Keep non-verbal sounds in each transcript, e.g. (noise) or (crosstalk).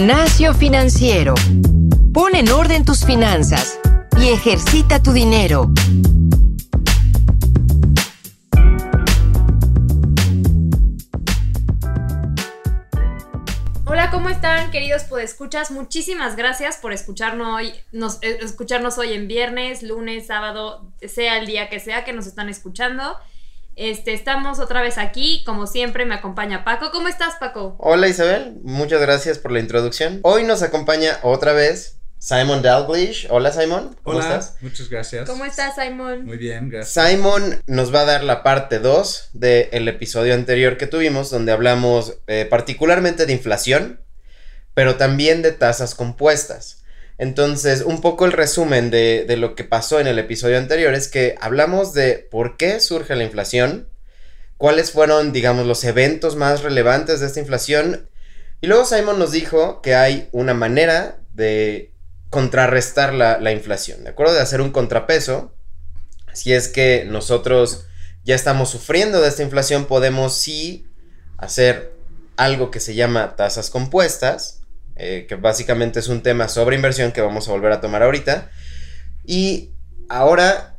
Gimnasio financiero. Pon en orden tus finanzas y ejercita tu dinero. Hola, ¿cómo están, queridos podescuchas? Muchísimas gracias por escucharnos hoy, eh, escucharnos hoy en viernes, lunes, sábado, sea el día que sea que nos están escuchando. Este, estamos otra vez aquí, como siempre me acompaña Paco. ¿Cómo estás, Paco? Hola Isabel, muchas gracias por la introducción. Hoy nos acompaña otra vez Simon Dalglish. Hola Simon, ¿cómo Hola, estás? muchas gracias. ¿Cómo estás, Simon? Muy bien, gracias. Simon nos va a dar la parte 2 del episodio anterior que tuvimos, donde hablamos eh, particularmente de inflación, pero también de tasas compuestas. Entonces, un poco el resumen de, lo que pasó en el episodio anterior es que hablamos de por qué surge la inflación, cuáles fueron, digamos, los eventos más relevantes de esta inflación, y luego Simon nos dijo que hay una manera de contrarrestar la, la inflación, ¿de acuerdo? De hacer un contrapeso. Si es que nosotros ya estamos sufriendo de esta inflación, podemos sí hacer algo que se llama tasas compuestas, eh, que básicamente es un tema sobre inversión que vamos a volver a tomar ahorita. Y ahora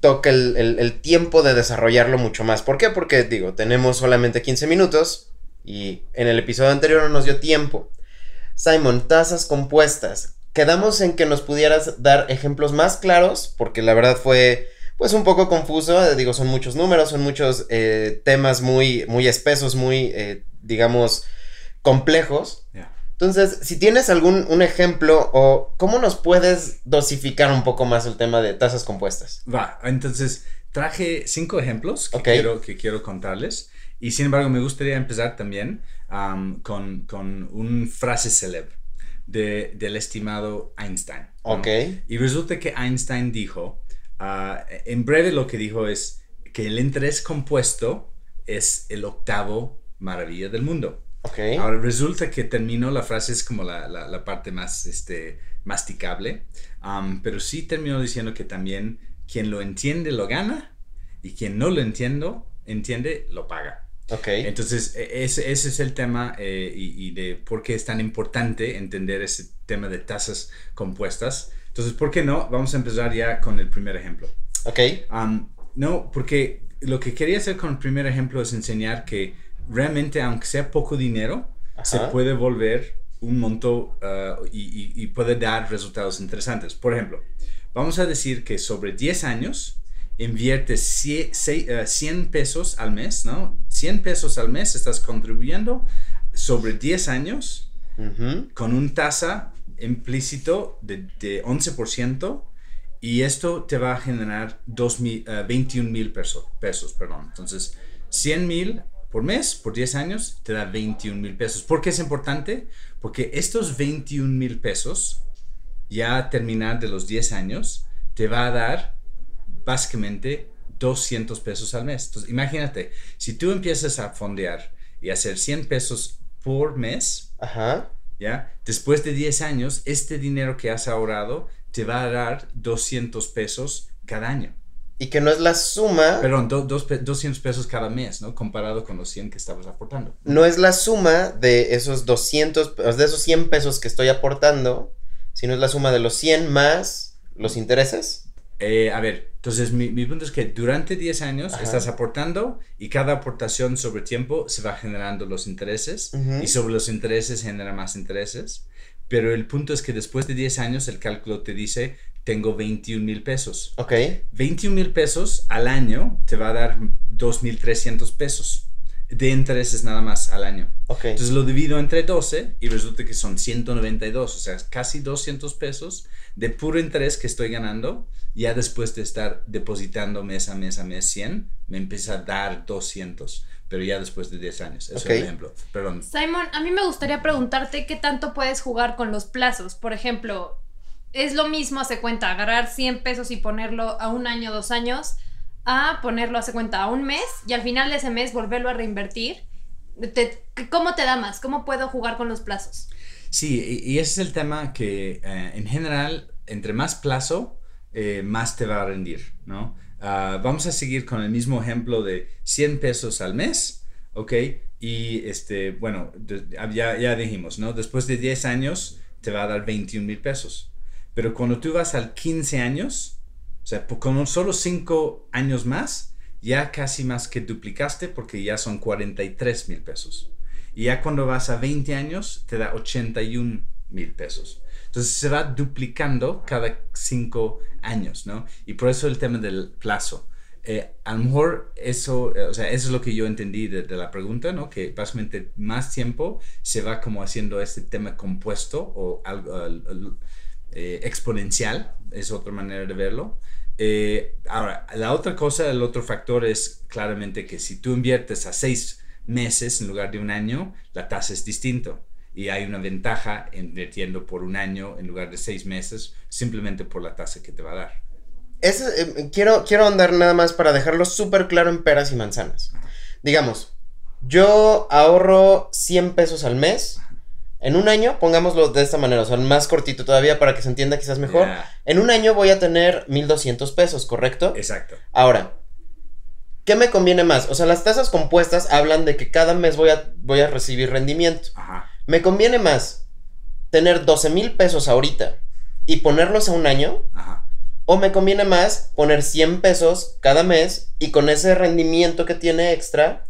toca el, el, tiempo de desarrollarlo mucho más. ¿Por qué? Porque digo, tenemos solamente 15 minutos y en el episodio anterior no nos dio tiempo. Simon, tasas compuestas. Quedamos en que nos pudieras dar ejemplos más claros, porque la verdad fue pues un poco confuso, digo, son muchos números, son muchos eh, temas muy, muy espesos, muy, eh, digamos, complejos. Entonces, si tienes algún un ejemplo o cómo nos puedes dosificar un poco más el tema de tasas compuestas. Va, entonces traje cinco ejemplos que, okay. quiero, que quiero contarles y sin embargo me gustaría empezar también um, con, con una frase célebre de, del estimado Einstein. ¿no? Ok. Y resulta que Einstein dijo, uh, en breve lo que dijo es que el interés compuesto es el octavo maravilla del mundo. Okay. Ahora resulta que terminó la frase es como la, la, la parte más este, masticable, um, pero sí terminó diciendo que también quien lo entiende lo gana y quien no lo entiendo, entiende lo paga. Okay. Entonces ese, ese es el tema eh, y, y, de por qué es tan importante entender ese tema de tasas compuestas. Entonces, ¿por qué no? Vamos a empezar ya con el primer ejemplo. Ok. Um, no, porque lo que quería hacer con el primer ejemplo es enseñar que realmente, aunque sea poco dinero, Ajá. se puede volver un monto uh, y, y, y, puede dar resultados interesantes. Por ejemplo, vamos a decir que sobre 10 años inviertes 100, 100 pesos al mes, ¿no? 100 pesos al mes estás contribuyendo sobre 10 años uh -huh. con un tasa implícito de, de 11% y esto te va a generar 2 mil, uh, 21 mil pesos, pesos, perdón. Entonces, 100 mil por mes, por 10 años, te da 21 mil pesos. ¿Por qué es importante? Porque estos 21 mil pesos, ya a terminar de los 10 años, te va a dar básicamente 200 pesos al mes. Entonces, imagínate, si tú empiezas a fondear y hacer 100 pesos por mes, Ajá. ¿ya? Después de 10 años, este dinero que has ahorrado te va a dar 200 pesos cada año. Y que no es la suma. Perdón, do, dos, 200 pesos cada mes, ¿no? Comparado con los 100 que estabas aportando. No es la suma de esos 200, de esos 100 pesos que estoy aportando, sino es la suma de los 100 más los intereses. Eh, a ver, entonces mi, mi, punto es que durante 10 años Ajá. estás aportando y cada aportación sobre tiempo se va generando los intereses uh -huh. y sobre los intereses genera más intereses. Pero el punto es que después de 10 años el cálculo te dice, tengo 21 mil pesos. Ok. 21 mil pesos al año te va a dar 2.300 pesos de intereses nada más al año. Ok. Entonces lo divido entre 12 y resulta que son 192, o sea, casi 200 pesos de puro interés que estoy ganando. Ya después de estar depositando mes a mes a mes 100, me empieza a dar 200 pero ya después de 10 años. Eso okay. es un ejemplo. Perdón. Simon, a mí me gustaría preguntarte qué tanto puedes jugar con los plazos. Por ejemplo, es lo mismo, hace cuenta, agarrar 100 pesos y ponerlo a un año, dos años, a ponerlo, hace cuenta, a un mes y al final de ese mes volverlo a reinvertir. ¿Cómo te da más? ¿Cómo puedo jugar con los plazos? Sí, y, ese es el tema que eh, en general, entre más plazo, eh, más te va a rendir, ¿no? Uh, vamos a seguir con el mismo ejemplo de 100 pesos al mes ¿ok? Y este, bueno, ya, ya dijimos, ¿no? Después de 10 años te va a dar 21 mil pesos. Pero cuando tú vas al 15 años, o sea, con solo 5 años más, ya casi más que duplicaste porque ya son 43 mil pesos. Y ya cuando vas a 20 años, te da 81 mil pesos. Entonces se va duplicando cada 5 años, ¿no? Y por eso el tema del plazo. Eh, a lo mejor eso, eh, o sea, eso es lo que yo entendí de, la pregunta, ¿no? Que básicamente más tiempo se va como haciendo este tema compuesto o algo eh, exponencial, es otra manera de verlo. ahora, la otra cosa, el otro factor es claramente que si tú inviertes a seis meses en lugar de un año, la tasa es distinto y hay una ventaja invirtiendo por un año en lugar de seis meses simplemente por la tasa que te va a dar. Eh, quiero, quiero andar nada más para dejarlo súper claro en peras y manzanas. Digamos, yo ahorro 100 pesos al mes. En un año, pongámoslo de esta manera, o sea, más cortito todavía para que se entienda quizás mejor. En un año voy a tener 1200 pesos, ¿correcto? Exacto. Ahora, ¿qué me conviene más? O sea, las tasas compuestas hablan de que cada mes voy a, voy a recibir rendimiento. Ajá. ¿Me conviene más tener 12 mil pesos ahorita y ponerlos a un año? Ajá. O me conviene más poner 100 pesos cada mes y con ese rendimiento que tiene extra,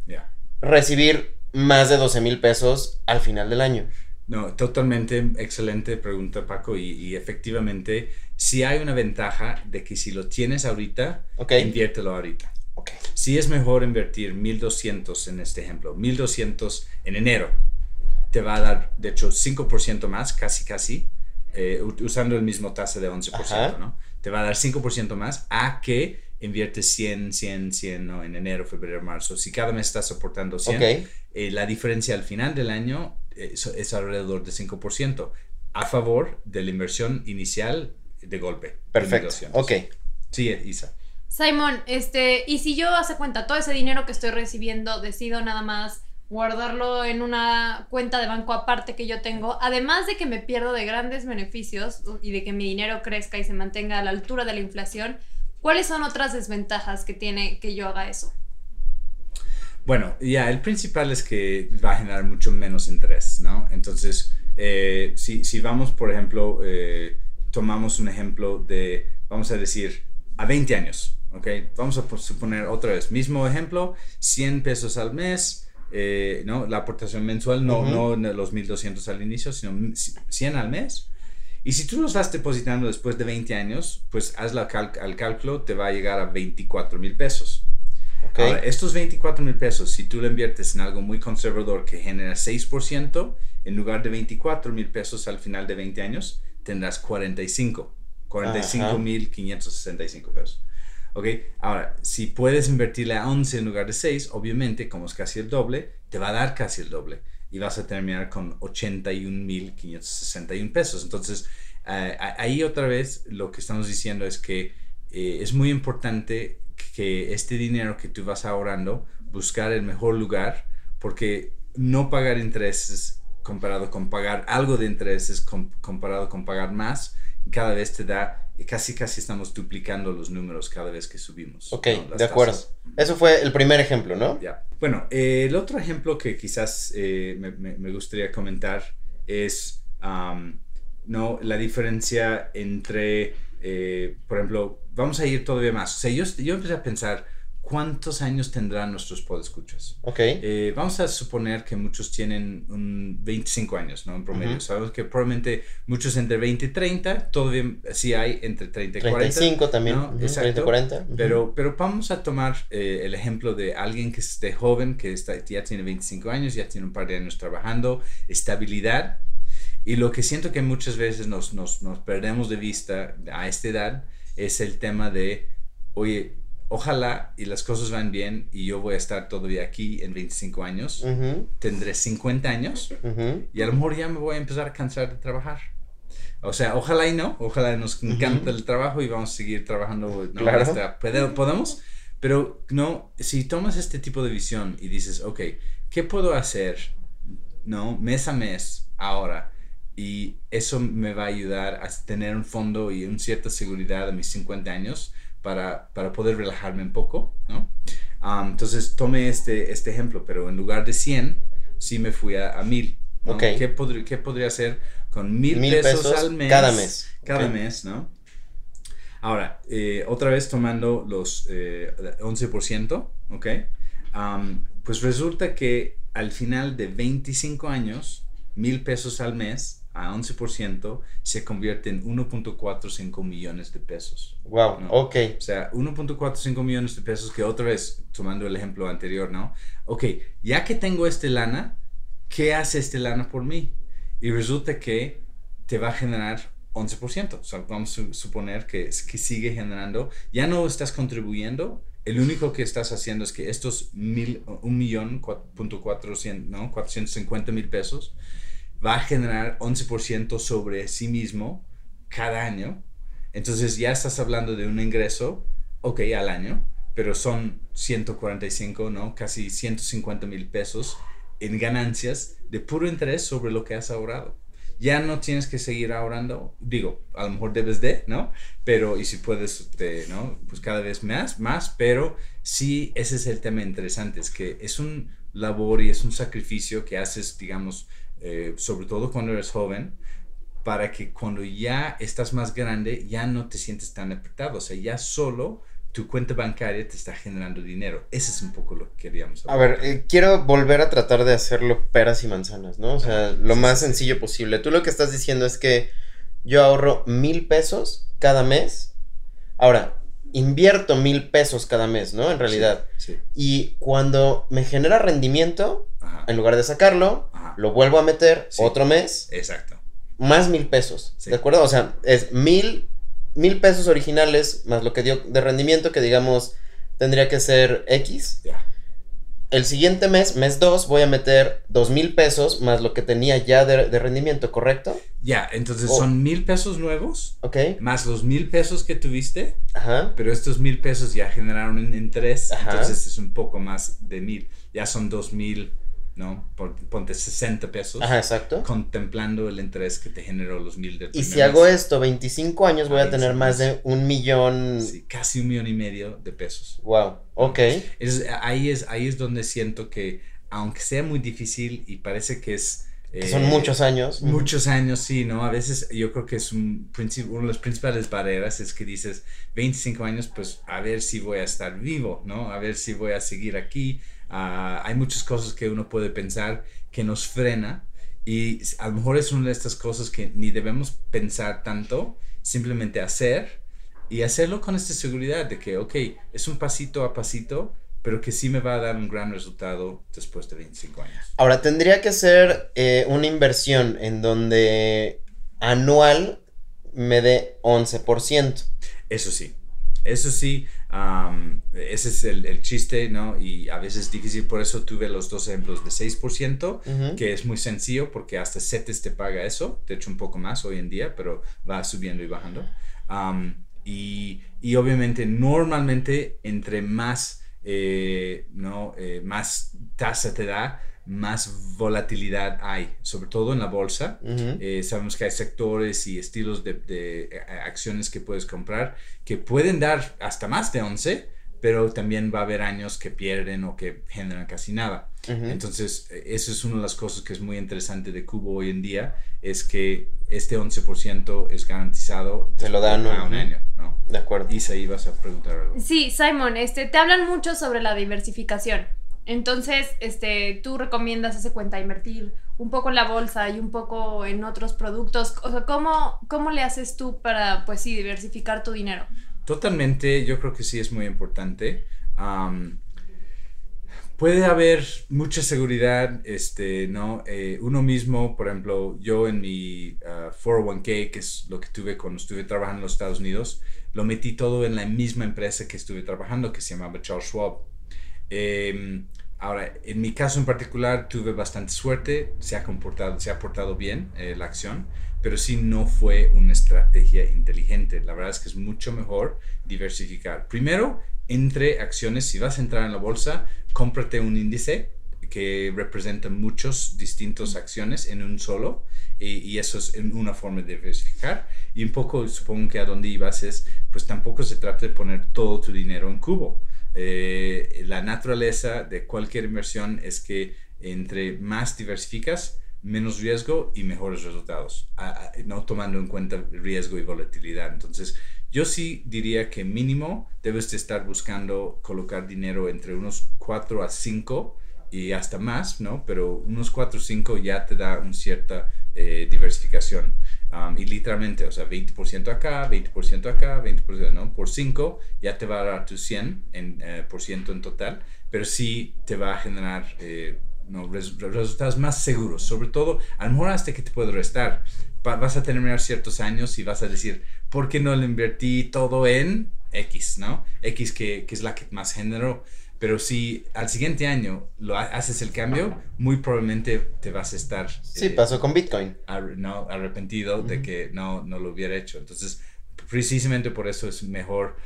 recibir más de 12 mil pesos al final del año. No, totalmente excelente pregunta, Paco. Y, efectivamente, si hay una ventaja de que si lo tienes ahorita, inviértelo ahorita. Okay. Si es mejor invertir 1200 en este ejemplo, 1200 en enero, te va a dar, de hecho, 5% más, casi, casi, eh, usando el mismo tasa de 11%, ¿no? te va a dar 5% más a que inviertes 100, 100, 100 ¿no? en enero, febrero, marzo. Si cada mes estás soportando 100, eh, la diferencia al final del año es, alrededor de 5% a favor de la inversión inicial de golpe. Perfecto. Ok. Sí, Isa. Simon, este, y si yo hace cuenta todo ese dinero que estoy recibiendo, decido nada más guardarlo en una cuenta de banco aparte que yo tengo, además de que me pierdo de grandes beneficios y de que mi dinero crezca y se mantenga a la altura de la inflación, ¿cuáles son otras desventajas que tiene que yo haga eso? Bueno, ya, el principal es que va a generar mucho menos interés, ¿no? Entonces, eh, si, si, vamos, por ejemplo, eh, tomamos un ejemplo de, vamos a decir, a 20 años, ¿ok? Vamos a suponer otra vez, mismo ejemplo, 100 pesos al mes, eh, ¿no? La aportación mensual, no, no los 1200 al inicio, sino 100 al mes. Y si tú los vas depositando después de 20 años, pues haz la al cálculo, te va a llegar a 24 mil pesos. Ahora, estos 24 mil pesos, si tú lo inviertes en algo muy conservador que genera 6%, en lugar de 24 mil pesos al final de 20 años, tendrás 45. 45 mil 565 pesos. ¿Ok? Ahora, si puedes invertirle a 11 en lugar de 6, obviamente, como es casi el doble, te va a dar casi el doble. Y vas a terminar con 81.561 pesos. Entonces, eh, ahí otra vez lo que estamos diciendo es que eh, es muy importante que este dinero que tú vas ahorrando, buscar el mejor lugar, porque no pagar intereses comparado con pagar algo de intereses comparado con pagar más, cada vez te da casi casi estamos duplicando los números cada vez que subimos. Ok, de acuerdo. Eso fue el primer ejemplo, ¿no? Ya. Bueno, eh, el otro ejemplo que quizás eh, me, gustaría comentar es ¿no? la diferencia entre, eh, por ejemplo, vamos a ir todavía más. O sea, yo, yo empecé a pensar, ¿cuántos años tendrán nuestros podescuchas? Ok. Eh, vamos a suponer que muchos tienen un 25 años, ¿no? En promedio. Sabemos que probablemente muchos entre 20 y 30, todavía sí hay entre 30 y 40. 35 también, ¿no? Exacto. 30 y 40. pero, pero vamos a tomar eh, el ejemplo de alguien que esté joven, que está, ya tiene 25 años, ya tiene un par de años trabajando, estabilidad. Y lo que siento que muchas veces nos, nos, nos perdemos de vista a esta edad es el tema de, oye, ojalá y las cosas van bien y yo voy a estar todavía aquí en 25 años, tendré 50 años y a lo mejor ya me voy a empezar a cansar de trabajar. O sea, ojalá y no, ojalá nos encanta el trabajo y vamos a seguir trabajando ¿no? podemos, pero no, si tomas este tipo de visión y dices, ok, ¿qué puedo hacer, no, mes a mes, ahora? Y eso me va a ayudar a tener un fondo y una cierta seguridad a mis 50 años para, para poder relajarme un poco, ¿no? Um, entonces tomé este, este ejemplo, pero en lugar de 100, sí me fui a, a 1000. ¿no? Ok. ¿Qué, podr- qué podría hacer con 1000 Mil pesos, pesos al mes? cada mes. Cada Ok. mes, ¿no? Ahora, eh, otra vez tomando los eh, 11%, ¿ok? Am, pues resulta que al final de 25 años, mil pesos al mes a 11% se convierte en 1.45 millones de pesos. Wow, No. ok. O sea, 1.45 millones de pesos que otra vez, tomando el ejemplo anterior, ¿no? Ok, ya que tengo este lana, ¿qué hace este lana por mí? Y resulta que te va a generar 11%. O sea, vamos a su- suponer que, que sigue generando. Ya no estás contribuyendo. El único que estás haciendo es que estos mil, un millón, cua- punto cuatrocientos, ¿no? 450 mil pesos va a generar 11% sobre sí mismo cada año. Entonces ya estás hablando de un ingreso, ok, al año, pero son 145, ¿no? Casi 150 mil pesos en ganancias de puro interés sobre lo que has ahorrado. Ya no tienes que seguir ahorrando, digo, a lo mejor debes de, ¿no? Pero, y si puedes, te, ¿no? Pues cada vez más, más, pero sí, ese es el tema interesante, es que es un labor y es un sacrificio que haces, digamos, eh, sobre todo cuando eres joven, para que cuando ya estás más grande ya no te sientes tan apretado, o sea, ya solo tu cuenta bancaria te está generando dinero. Ese es un poco lo que queríamos A ver, eh, quiero volver a tratar de hacerlo peras y manzanas, ¿no? O sea, lo sí, más sí. sencillo posible. Tú lo que estás diciendo es que yo ahorro mil pesos cada mes. Ahora, invierto mil pesos cada mes, ¿no? En realidad. Sí. Y cuando me genera rendimiento, Ajá. en lugar de sacarlo. Lo vuelvo a meter Sí. otro mes, Exacto. más mil pesos. Sí. ¿De acuerdo? O sea, es mil, mil pesos originales más lo que dio de rendimiento, que digamos tendría que ser X. Ya. El siguiente mes, mes 2, voy a meter dos mil pesos más lo que tenía ya de, de rendimiento, ¿correcto? Ya, entonces Oh. son mil pesos nuevos Ok. más los mil pesos que tuviste, Ajá. pero estos mil pesos ya generaron en, en tres, Ajá. entonces es un poco más de mil. Ya son dos mil, ¿no? Pon- Ponte 60 pesos. Ajá, exacto. Contemplando el interés que te generó los mil del Y si hago mes. esto 25 años, voy a tener más sí. de un millón. Sí, casi un millón y medio de pesos. Wow. Ok. Es, ahí, es, ahí es donde siento que, aunque sea muy difícil y parece que es... Que eh, son muchos años. Muchos años, sí, ¿no? A veces yo creo que es un una de las principales barreras es que dices, 25 años, pues a ver si voy a estar vivo, ¿no? A ver si voy a seguir aquí. Ah, hay muchas cosas que uno puede pensar que nos frena y a lo mejor es una de estas cosas que ni debemos pensar tanto, simplemente hacer y hacerlo con esta seguridad de que, ok, es un pasito a pasito, pero que sí me va a dar un gran resultado después de 25 años. Ahora, tendría que ser eh, una inversión en donde anual me dé 11%. Eso sí, eso sí, am, ese es el, el chiste, ¿no? Y a veces es difícil, por eso tuve los dos ejemplos de 6%, Ujú. que es muy sencillo porque hasta CETES te paga eso, de hecho un poco más hoy en día, pero va subiendo y bajando. Am, y, y obviamente, normalmente, entre más, eh, ¿no? Eh, más tasa te da, más volatilidad hay, sobre todo en la bolsa. Eh, sabemos que hay sectores y estilos de, de, eh, acciones que puedes comprar que pueden dar hasta más de 11, pero también va a haber años que pierden o que generan casi nada. Entonces, eh, eso es una de las cosas que es muy interesante de Cubo hoy en día, es que este 11% es garantizado Te lo dan, a un año, ¿no? De acuerdo. Isa, ibas a preguntar algo. Sí, Simon, este, te hablan mucho sobre la diversificación. Entonces, este, tú recomiendas ese cuenta invertir un poco en la bolsa y un poco en otros productos. O sea, ¿cómo, cómo le haces tú para, pues sí, diversificar tu dinero? Totalmente, yo creo que sí es muy importante. Puede haber mucha seguridad, este, ¿no? Eh, uno mismo, por ejemplo, yo en mi ah, 401k, que es lo que tuve cuando estuve trabajando en los Estados Unidos, lo metí todo en la misma empresa que estuve trabajando, que se llamaba Charles Schwab. Em, ahora, en mi caso en particular tuve bastante suerte, se ha comportado, se ha portado bien eh, la acción, pero sí no fue una estrategia inteligente. La verdad es que es mucho mejor diversificar. Primero, entre acciones, si vas a entrar en la bolsa, cómprate un índice que representa muchos distintos acciones en un solo y, y eso es una forma de diversificar y un poco supongo que a donde ibas es pues tampoco se trata de poner todo tu dinero en cubo eh, la naturaleza de cualquier inversión es que entre más diversificas, menos riesgo y mejores resultados, no tomando en cuenta riesgo y volatilidad. Entonces, yo sí diría que mínimo debes de estar buscando colocar dinero entre unos 4 a 5 y hasta más, ¿no? Pero unos 4 o 5 ya te da una cierta eh, diversificación. Um, y literalmente, o sea, 20% acá, 20% acá, 20%, ¿no? Por 5 ya te va a dar tu 100 en, eh, por ciento en total, pero sí te va a generar eh, no, resultados más seguros. Sobre todo, a lo mejor hasta que te puede restar. vas a terminar ciertos años y vas a decir, ¿por qué no le invertí todo en X, ¿no? X que, que es la que más generó. Pero si al siguiente año lo haces el cambio, muy probablemente te vas a estar... Sí, pasó con Bitcoin. no, arrepentido de que no, no lo hubiera hecho. Entonces, precisamente por eso es mejor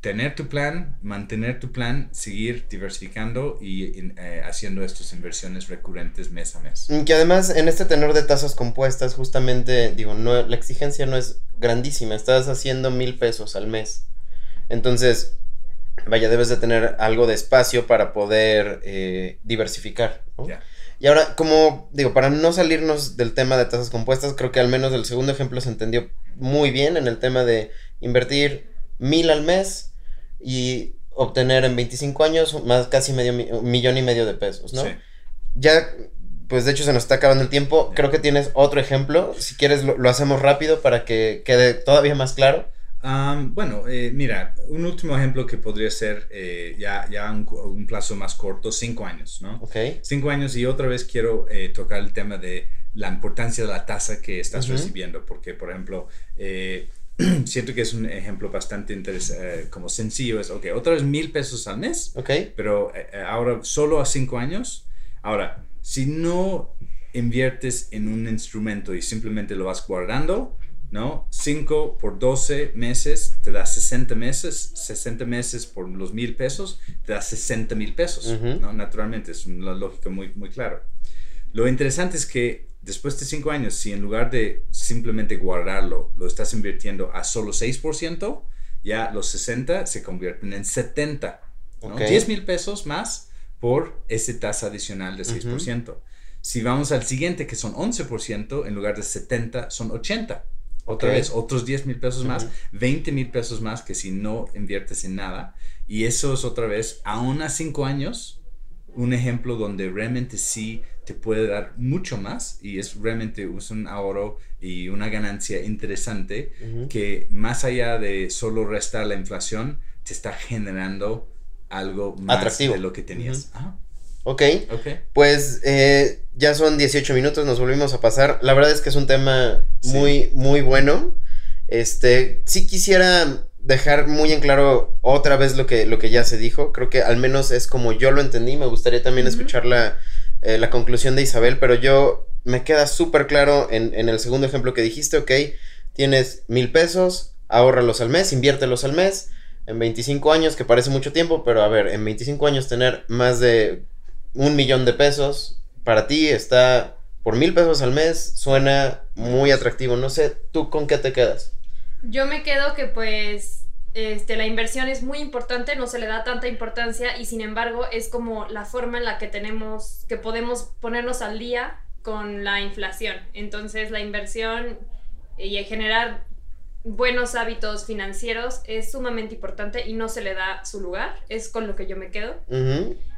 tener tu plan, mantener tu plan, seguir diversificando y eh, haciendo estas inversiones recurrentes mes a mes. Que además en este tenor de tasas compuestas, justamente, digo, no, la exigencia no es grandísima, estás haciendo mil pesos al mes. Entonces, vaya, debes de tener algo de espacio para poder eh, diversificar. Y ahora, como digo, para no salirnos del tema de tasas compuestas, creo que al menos el segundo ejemplo se entendió muy bien en el tema de invertir mil al mes y obtener en 25 años más casi medio millón y medio de pesos, ¿no? Ya, pues de hecho se nos está acabando el tiempo. Creo que tienes otro ejemplo. Si quieres lo hacemos rápido para que quede todavía más claro bueno, eh, mira, un último ejemplo que podría ser eh, ya, ya un, plazo más corto, cinco años, ¿no? Ok. Cinco años y otra vez quiero eh, tocar el tema de la importancia de la tasa que estás recibiendo, porque, por ejemplo, (clears throat) siento que es un ejemplo bastante interesante, como sencillo, es, ok, otra vez mil pesos al mes, ok. Pero ahora solo a cinco años. Ahora, si no inviertes en un instrumento y simplemente lo vas guardando, ¿no? 5 por 12 meses te da 60 meses, 60 meses por los mil pesos te da 60 mil pesos, ¿no? Naturalmente, es una lógica muy, muy clara. Lo interesante es que después de 5 años, si en lugar de simplemente guardarlo, lo estás invirtiendo a solo 6%, ya los 60 se convierten en 70, ¿no? 10 mil pesos más por ese tasa adicional de 6%. Si vamos al siguiente, que son 11%, en lugar de 70, son 80. Otra vez, otros 10 mil pesos más, 20 mil pesos más que si no inviertes en nada. Y eso es otra vez, aún a 5 años, un ejemplo donde realmente sí te puede dar mucho más y es realmente un ahorro y una ganancia interesante que más allá de solo restar la inflación, te está generando algo más de lo que tenías. Ok. Pues eh, ya son 18 minutos, nos volvimos a pasar. La verdad es que es un tema muy, muy bueno. Este, sí quisiera dejar muy en claro otra vez lo que, lo que ya se dijo. Creo que al menos es como yo lo entendí. Me gustaría también escuchar la, eh, la, conclusión de Isabel, pero yo me queda súper claro en, en, el segundo ejemplo que dijiste, ok, tienes mil pesos, ahórralos al mes, inviértelos al mes. En 25 años, que parece mucho tiempo, pero a ver, en 25 años tener más de un millón de pesos para ti está por mil pesos al mes, suena muy atractivo. No sé, ¿tú con qué te quedas? Yo me quedo que pues este, la inversión es muy importante, no se le da tanta importancia y sin embargo es como la forma en la que tenemos, que podemos ponernos al día con la inflación. Entonces la inversión y generar buenos hábitos financieros es sumamente importante y no se le da su lugar, es con lo que yo me quedo.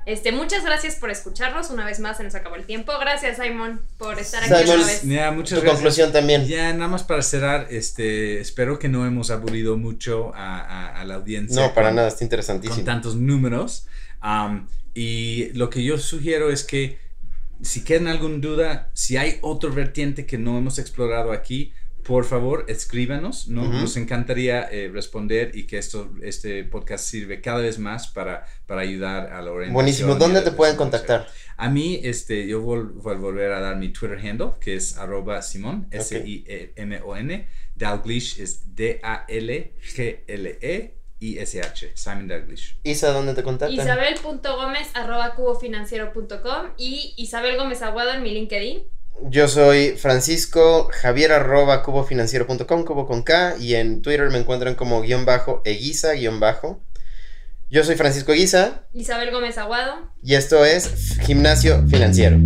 Este, muchas gracias por escucharnos. Una vez más se nos acabó el tiempo. Gracias, Simon, por estar aquí una vez. Ya, muchas tu conclusión también. Ya, nada más para cerrar, este, espero que no hemos aburrido mucho a, la audiencia. No, para nada, está interesantísimo. Con tantos números. y lo que yo sugiero es que si quedan alguna duda, si hay otro vertiente que no hemos explorado aquí, por favor, escríbanos, ¿no? Nos encantaría eh, responder y que esto, este podcast sirve cada vez más para, para ayudar a la orientación. Buenísimo, ¿dónde te pueden contactar? A mí, este, yo voy, a volver a dar mi Twitter handle, que es arroba Simón, S-I-M-O-N. Dalglish es D-A-L-G-L-E. I-S-H, Simon Dalglish. Isa, ¿dónde te contactan? Isabel.gómez arroba cubofinanciero.com y Isabel Gómez Aguado en mi LinkedIn. Yo soy Francisco Javier arroba cubofinanciero.com, cubo con K, y en Twitter me encuentran como guion bajo, eguisa guion bajo. Yo soy Francisco Guisa. Isabel Gómez Aguado. Y esto es Gimnasio Financiero.